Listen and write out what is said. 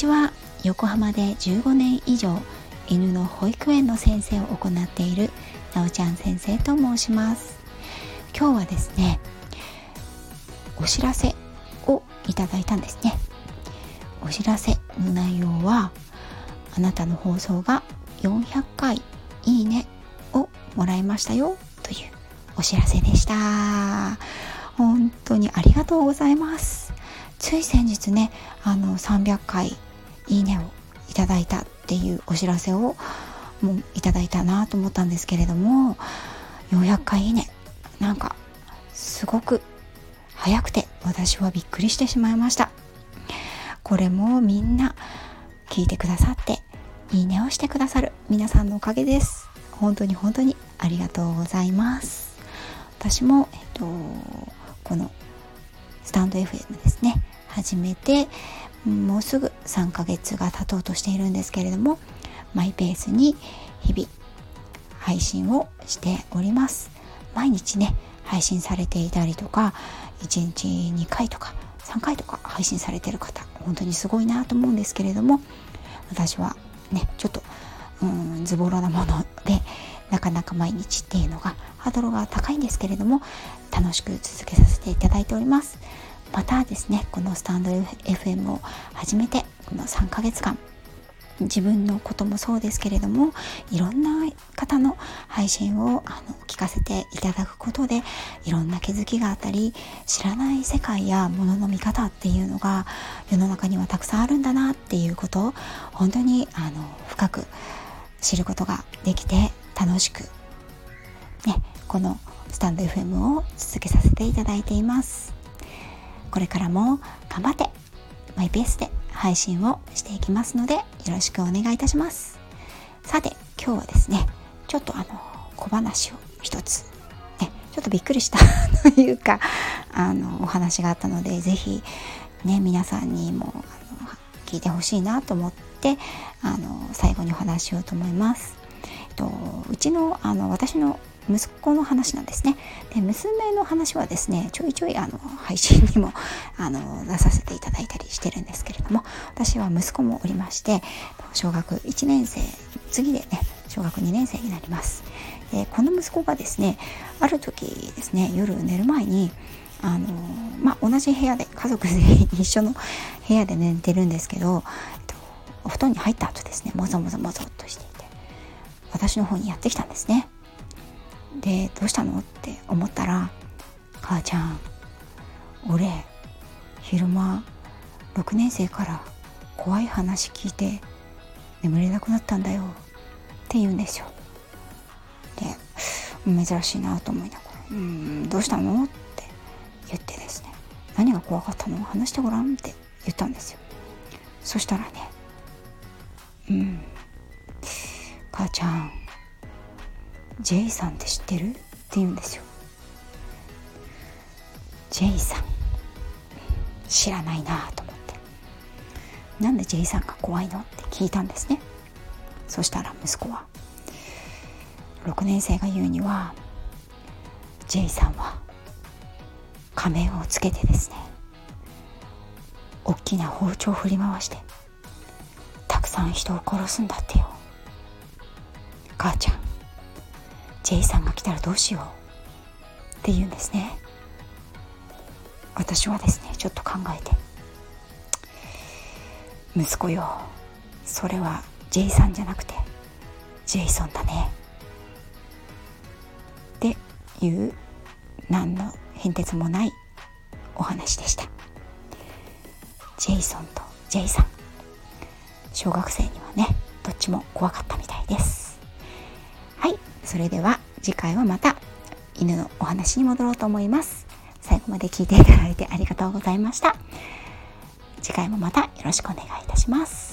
ちは。横浜で15年以上犬の保育園の先生を行っているなおちゃん先生と申します。今日はですねお知らせをいただいたんですね。お知らせの内容はあなたの放送が400回いいねをもらいましたよというお知らせでした。本当にありがとうございます。つい先日ねあの300回いいねをいただいたっていうお知らせをもういただいたなと思ったんですけれども400回いいね。なんかすごく早くて私はびっくりしてしまいました。これもみんな聞いてくださっていいねをしてくださる。皆さんのおかげです。本当に本当にありがとうございます。私も、えっと、このスタンド FM ですね。始めてもうすぐ3ヶ月が経とうとしているんですけれどもマイペースに日々配信をしております。毎日ね配信されていたりとか1日2回とか3回とか配信されている方本当にすごいなと思うんですけれども私はねちょっとうんズボラなものでなかなか毎日っていうのがハードルが高いんですけれども楽しく続けさせていただいております。またですねこのスタンド FM を始めてこの3ヶ月間自分のこともそうですけれどもいろんな方の配信をあの聞かせていただくことでいろんな気づきがあったり知らない世界やものの見方っていうのが世の中にはたくさんあるんだなっていうことを本当にあの深く知ることができて楽しくねこのスタンド FM を続けさせていただいています。これからも頑張ってマイペースで配信をしていきますのでよろしくお願いいたしますさて今日はですねちょっとあの小話を一つねちょっとびっくりしたというかあのお話があったので是非ね皆さんにもあの聞いてほしいなと思ってあの最後にお話ししようと思います。えっと、うちのあの私の息子の話なんですね。で娘の話はですねちょいちょいあの配信にも あの出させていただいたりしてるんですけれども私は息子もおりまして小学1年生次でね小学2年生になります。でこの息子がですねある時ですね夜寝る前にあのまあ、同じ部屋で家族で一緒の部屋で寝てるんですけど、えっと、お布団に入った後ですねもぞもぞもぞっとしていて私の方にやってきたんですね。でどうしたの？って思ったら「母ちゃん俺昼間6年生から怖い話聞いて眠れなくなったんだよ」って言うんですよ。で珍しいなと思いながら「うんどうしたの?」って言ってですね「何が怖かったの？話してごらん」って言ったんですよ。そしたらね「うん母ちゃん J さんって知ってる?」って言うんですよ。J さん。知らないなと思って。なんで J さんが怖いの？って聞いたんですね。そしたら息子は。6年生が言うには J さんは仮面をつけてですね大きな包丁を振り回してたくさん人を殺すんだってよ。母ちゃん。J さんが来たらどうしよう。って言うんですね。私はですねちょっと考えて。息子よ。それは J さんじゃなくてジェイソンだね。っていう何の変哲もないお話でした。ジェイソンとジェイさん。小学生にはねどっちも怖かったみたいです。はい。それでは次回はまた犬のお話に戻ろうと思います。最後まで聞いていただいてありがとうございました。次回もまたよろしくお願いいたします。